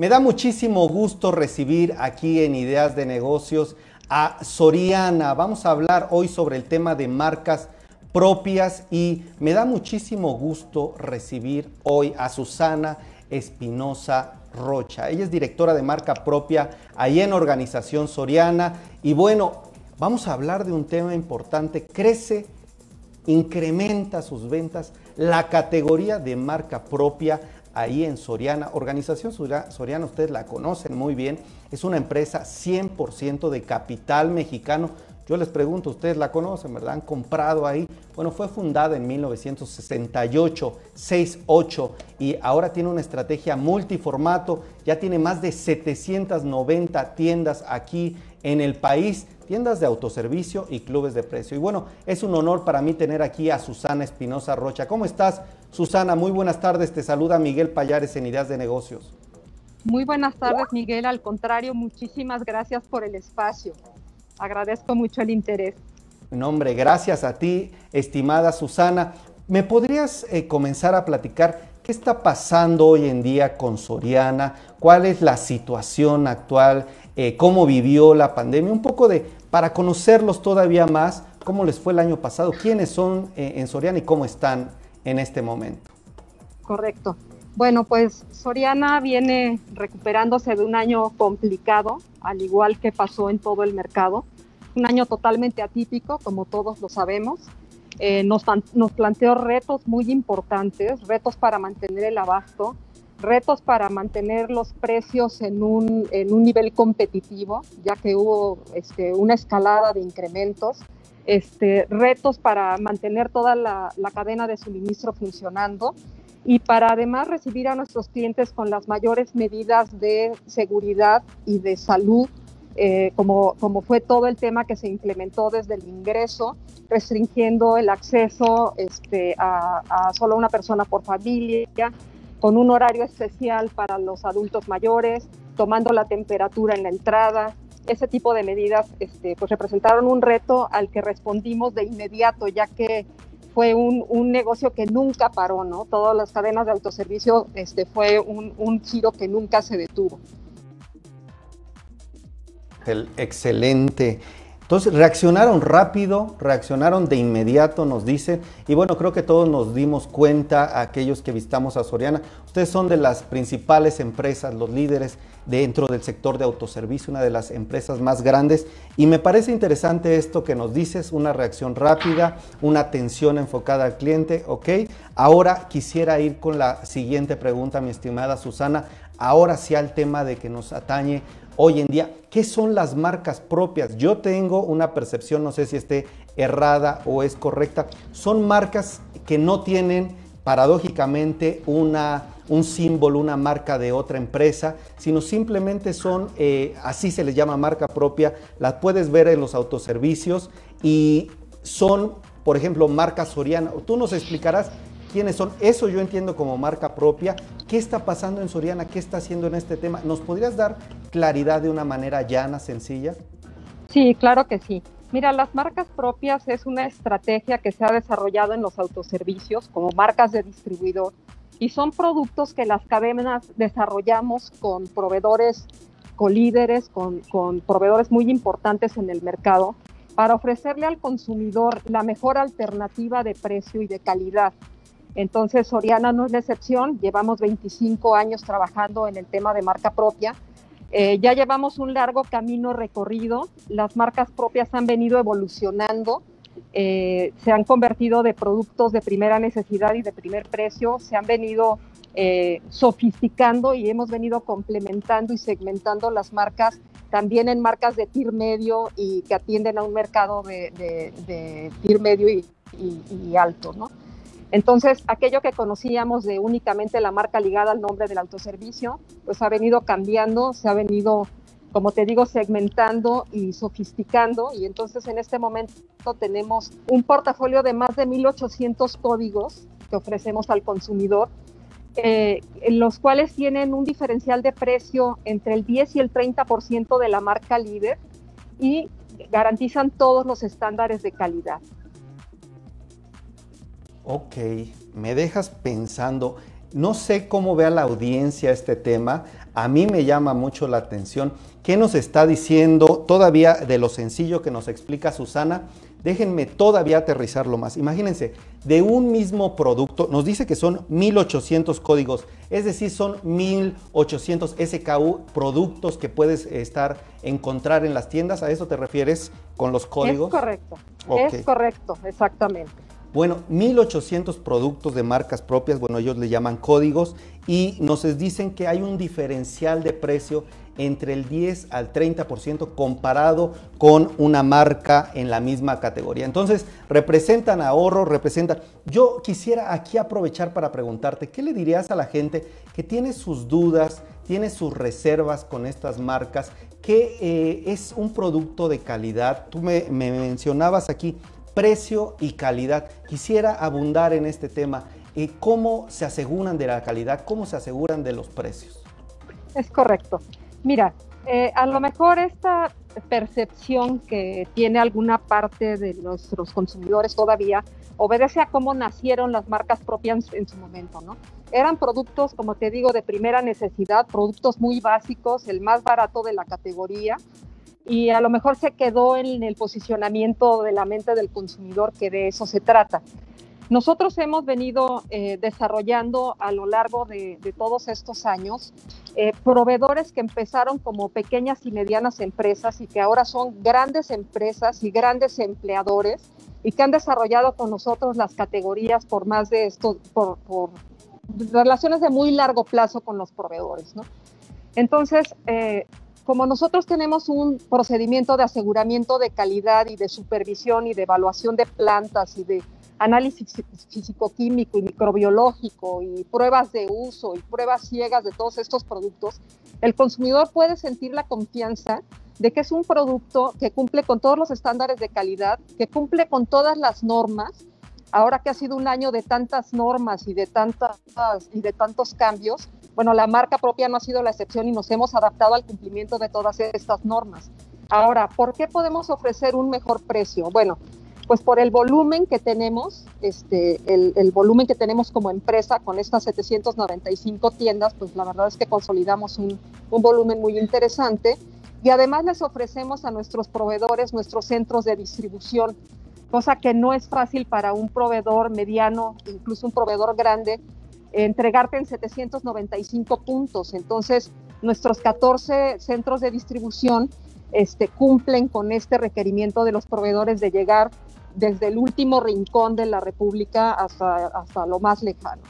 Me da muchísimo gusto recibir aquí en Ideas de Negocios a Soriana. Vamos a hablar hoy sobre el tema de marcas propias y me da muchísimo gusto recibir hoy a Susana Espinosa Rocha. Ella es directora de marca propia ahí en Organización Soriana y bueno, vamos a hablar de un tema importante. Crece, incrementa sus ventas la categoría de marca propia ahí en Soriana. Organización Soriana, ustedes la conocen muy bien, es una empresa 100% de capital mexicano. Yo les pregunto, ustedes la conocen, ¿verdad? Han comprado ahí. Bueno, fue fundada en 1968, 68 y ahora tiene una estrategia multiformato. Ya tiene más de 790 tiendas aquí en el país, tiendas de autoservicio y clubes de precio. Y bueno, es un honor para mí tener aquí a Susana Espinosa Rocha. ¿Cómo estás, Susana? Muy buenas tardes. Te saluda Miguel Payares en Ideas de Negocios. Muy buenas tardes, Miguel. Al contrario, muchísimas gracias por el espacio. Agradezco mucho el interés. No, hombre, gracias a ti, estimada Susana. ¿Me podrías eh, comenzar a platicar qué está pasando hoy en día con Soriana? ¿Cuál es la situación actual? Eh, ¿Cómo vivió la pandemia? Un poco de, para conocerlos todavía más, cómo les fue el año pasado, quiénes son eh, en Soriana y cómo están en este momento. Correcto. Bueno, pues Soriana viene recuperándose de un año complicado, al igual que pasó en todo el mercado. Un año totalmente atípico, como todos lo sabemos. Eh, nos, planteó retos muy importantes, retos para mantener el abasto, retos para mantener los precios en un, en un nivel competitivo, ya que hubo este, una escalada de incrementos, este, retos para mantener toda la, la cadena de suministro funcionando y para además recibir a nuestros clientes con las mayores medidas de seguridad y de salud, eh, como, como fue todo el tema que se implementó desde el ingreso, restringiendo el acceso este, a, a solo una persona por familia, con un horario especial para los adultos mayores, tomando la temperatura en la entrada. Ese tipo de medidas este, pues representaron un reto al que respondimos de inmediato, ya que fue un, negocio que nunca paró, ¿no? Todas las cadenas de autoservicio este, fue un, giro que nunca se detuvo. excelente. Entonces reaccionaron rápido, reaccionaron de inmediato, nos dicen, y bueno, creo que todos nos dimos cuenta, aquellos que visitamos a Soriana, ustedes son de las principales empresas, los líderes dentro del sector de autoservicio, una de las empresas más grandes, y me parece interesante esto que nos dices, una reacción rápida, una atención enfocada al cliente, ¿ok? Ahora quisiera ir con la siguiente pregunta, mi estimada Susana, ahora sí al tema de que nos atañe hoy en día. ¿Qué son las marcas propias? Yo tengo una percepción, no sé si esté errada o es correcta. Son marcas que no tienen paradójicamente una, un símbolo, una marca de otra empresa, sino simplemente son, eh, así se les llama marca propia, las puedes ver en los autoservicios y son, por ejemplo, marca Soriana. Tú nos explicarás quiénes son. Eso yo entiendo como marca propia. ¿Qué está pasando en Soriana? ¿Qué está haciendo en este tema? ¿Nos podrías dar claridad de una manera llana, sencilla? Sí, claro que sí. Mira, las marcas propias es una estrategia que se ha desarrollado en los autoservicios como marcas de distribuidor y son productos que las cadenas desarrollamos con proveedores, con líderes, con, con proveedores muy importantes en el mercado para ofrecerle al consumidor la mejor alternativa de precio y de calidad entonces, Soriana no es la excepción, llevamos 25 años trabajando en el tema de marca propia. Eh, ya llevamos un largo camino recorrido, las marcas propias han venido evolucionando, eh, se han convertido de productos de primera necesidad y de primer precio, se han venido eh, sofisticando y hemos venido complementando y segmentando las marcas también en marcas de TIR medio y que atienden a un mercado de, TIR medio y, y, y alto, ¿no? Entonces, aquello que conocíamos de únicamente la marca ligada al nombre del autoservicio, pues ha venido cambiando, se ha venido, como te digo, segmentando y sofisticando. Y entonces en este momento tenemos un portafolio de más de 1.800 códigos que ofrecemos al consumidor, eh, los cuales tienen un diferencial de precio entre el 10 y el 30% de la marca líder y garantizan todos los estándares de calidad. Ok, me dejas pensando, No sé cómo vea la audiencia este tema. A mí me llama mucho la atención. ¿Qué nos está diciendo todavía de lo sencillo que nos explica Susana? Déjenme todavía aterrizarlo más. Imagínense, de un mismo producto, nos dice que son 1800 códigos, es decir, son 1800 SKU productos que puedes estar encontrar en las tiendas. ¿A eso te refieres con los códigos? Es correcto. Es correcto, exactamente. Bueno, 1800 productos de marcas propias, bueno, ellos le llaman códigos y nos dicen que hay un diferencial de precio entre el 10 al 30% comparado con una marca en la misma categoría. Entonces, representan ahorro, representan... Yo quisiera aquí aprovechar para preguntarte, ¿qué le dirías a la gente que tiene sus dudas, tiene sus reservas con estas marcas, que eh, es un producto de calidad? Tú me, me mencionabas aquí precio y calidad. Quisiera abundar en este tema. Eh, ¿Cómo se aseguran de la calidad? ¿Cómo se aseguran de los precios? Es correcto. Mira, eh, a lo mejor esta percepción que tiene alguna parte de nuestros consumidores todavía obedece a cómo nacieron las marcas propias en su momento, ¿no? Eran productos, como te digo, de primera necesidad, productos muy básicos, el más barato de la categoría, y a lo mejor se quedó en el posicionamiento de la mente del consumidor, que de eso se trata. Nosotros hemos venido eh, desarrollando a lo largo de, todos estos años eh, proveedores que empezaron como pequeñas y medianas empresas y que ahora son grandes empresas y grandes empleadores y que han desarrollado con nosotros las categorías por más de esto, por, relaciones de muy largo plazo con los proveedores. ¿no? Entonces, eh, como nosotros tenemos un procedimiento de aseguramiento de calidad y de supervisión y de evaluación de plantas y de análisis físico-químico y microbiológico y pruebas de uso y pruebas ciegas de todos estos productos, el consumidor puede sentir la confianza de que es un producto que cumple con todos los estándares de calidad, que cumple con todas las normas. Ahora que ha sido un año de tantas normas y de, tantas, y de tantos cambios, bueno, la marca propia no ha sido la excepción y nos hemos adaptado al cumplimiento de todas estas normas. Ahora, ¿por qué podemos ofrecer un mejor precio? Bueno, pues por el volumen que tenemos, este, el, volumen que tenemos como empresa con estas 795 tiendas, pues la verdad es que consolidamos un, un volumen muy interesante y además les ofrecemos a nuestros proveedores nuestros centros de distribución, cosa que no es fácil para un proveedor mediano, incluso un proveedor grande, entregarte en 795 puntos. Entonces, nuestros 14 centros de distribución este, cumplen con este requerimiento de los proveedores de llegar desde el último rincón de la República hasta, hasta lo más lejano.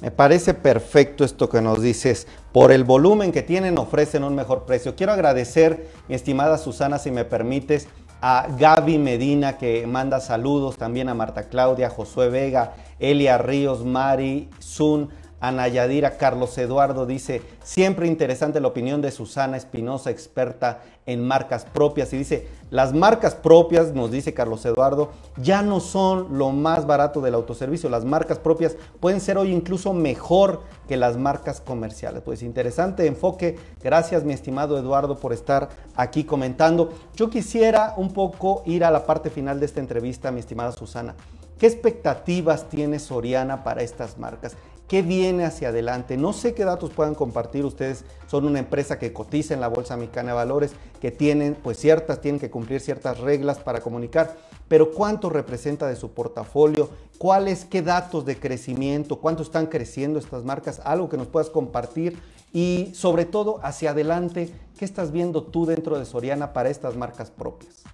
Me parece perfecto esto que nos dices. Por el volumen que tienen ofrecen un mejor precio. Quiero agradecer, mi estimada Susana, si me permites, a Gaby Medina que manda saludos, también a Marta Claudia, Josué Vega, Elia Ríos, Mari, Zun, Ana Yadira, Carlos Eduardo dice, siempre interesante la opinión de Susana Espinosa, experta en marcas propias. Y dice, las marcas propias, nos dice Carlos Eduardo, ya no son lo más barato del autoservicio. Las marcas propias pueden ser hoy incluso mejor que las marcas comerciales. Pues interesante enfoque. Gracias mi estimado Eduardo por estar aquí comentando. Yo quisiera un poco ir a la parte final de esta entrevista, mi estimada Susana. ¿Qué expectativas tiene Soriana para estas marcas? ¿Qué viene hacia adelante? No sé qué datos puedan compartir. Ustedes son una empresa que cotiza en la Bolsa Mexicana de Valores, que tienen pues ciertas, tienen que cumplir ciertas reglas para comunicar. Pero ¿cuánto representa de su portafolio? ¿Cuáles, qué datos de crecimiento? ¿Cuánto están creciendo estas marcas? Algo que nos puedas compartir. Y sobre todo, hacia adelante, ¿qué estás viendo tú dentro de Soriana para estas marcas propias?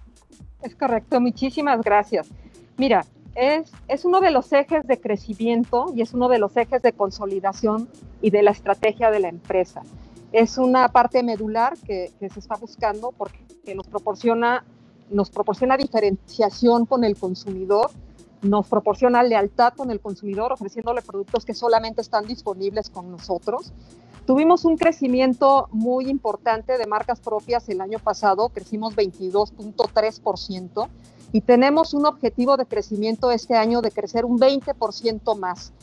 Es correcto, muchísimas gracias. Mira, es, uno de los ejes de crecimiento y es uno de los ejes de consolidación y de la estrategia de la empresa. Es una parte medular que, se está buscando porque nos proporciona, nos proporciona diferenciación con el consumidor, nos proporciona lealtad con el consumidor, ofreciéndole productos que solamente están disponibles con nosotros. Tuvimos un crecimiento muy importante de marcas propias el año pasado, crecimos 22.3% y tenemos un objetivo de crecimiento este año de crecer un 20% más.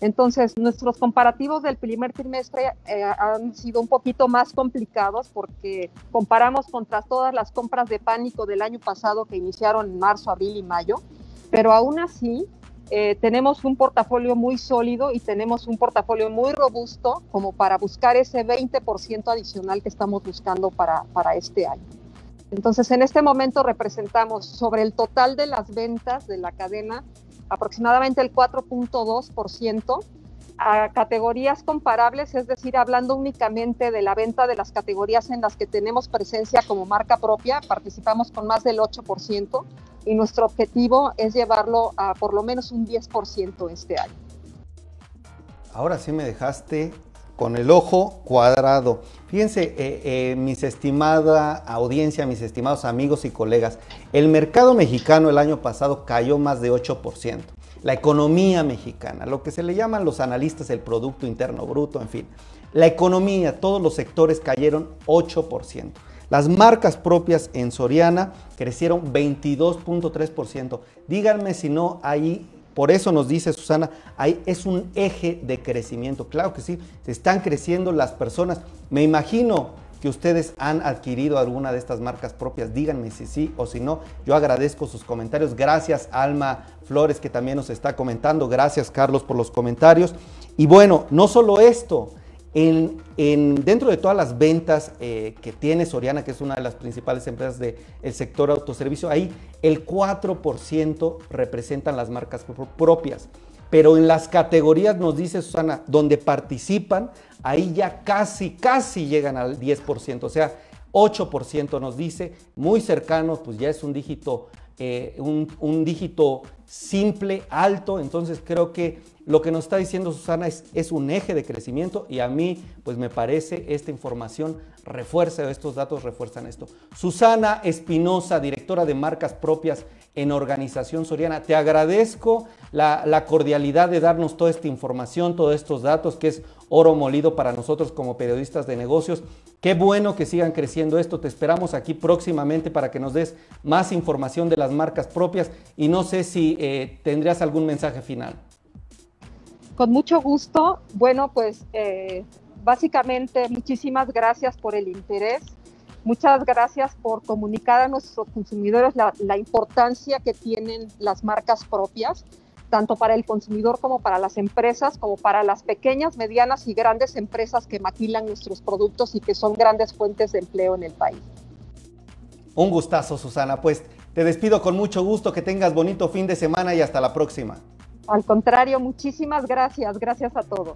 Entonces, nuestros comparativos del primer trimestre eh, han sido un poquito más complicados porque comparamos contra todas las compras de pánico del año pasado que iniciaron en marzo, abril y mayo, pero aún así eh, tenemos un portafolio muy sólido y tenemos un portafolio muy robusto como para buscar ese 20% adicional que estamos buscando para, para este año. Entonces, en este momento representamos sobre el total de las ventas de la cadena aproximadamente el 4.2% a categorías comparables, es decir, hablando únicamente de la venta de las categorías en las que tenemos presencia como marca propia, participamos con más del 8% y nuestro objetivo es llevarlo a por lo menos un 10% este año. Ahora sí me dejaste con el ojo cuadrado. Fíjense, eh, eh, mis estimada audiencia, mis estimados amigos y colegas, el mercado mexicano el año pasado cayó más de 8%. La economía mexicana, lo que se le llaman los analistas el Producto Interno Bruto, en fin. La economía, todos los sectores cayeron 8%. Las marcas propias en Soriana crecieron 22.3%. Díganme si no hay por eso nos dice Susana, ahí es un eje de crecimiento. Claro que sí, se están creciendo las personas. Me imagino que ustedes han adquirido alguna de estas marcas propias. Díganme si sí o si no. Yo agradezco sus comentarios. Gracias Alma Flores que también nos está comentando. Gracias Carlos por los comentarios. Y bueno, no solo esto, en, dentro de todas las ventas eh, que tiene Soriana, que es una de las principales empresas del sector autoservicio, ahí el 4% representan las marcas propias. Pero en las categorías, nos dice Susana, donde participan, ahí ya casi, casi llegan al 10%. O sea, 8% nos dice, muy cercano, pues ya es un dígito, eh, un dígito simple, alto. Entonces creo que lo que nos está diciendo Susana es, un eje de crecimiento y a mí pues me parece esta información refuerza, estos datos refuerzan esto. Susana Espinosa, directora de marcas propias en Organización Soriana, te agradezco la, la cordialidad de darnos toda esta información, todos estos datos, que es oro molido para nosotros como periodistas de negocios. Qué bueno que sigan creciendo esto. Te esperamos aquí próximamente para que nos des más información de las marcas propias y no sé si eh, tendrías algún mensaje final. Con mucho gusto. Bueno, pues eh, básicamente muchísimas gracias por el interés. Muchas gracias por comunicar a nuestros consumidores la, importancia que tienen las marcas propias, tanto para el consumidor como para las empresas, como para las pequeñas, medianas y grandes empresas que maquilan nuestros productos y que son grandes fuentes de empleo en el país. Un gustazo, Susana. Pues te despido con mucho gusto, que tengas bonito fin de semana y hasta la próxima. Al contrario, muchísimas gracias. Gracias a todos.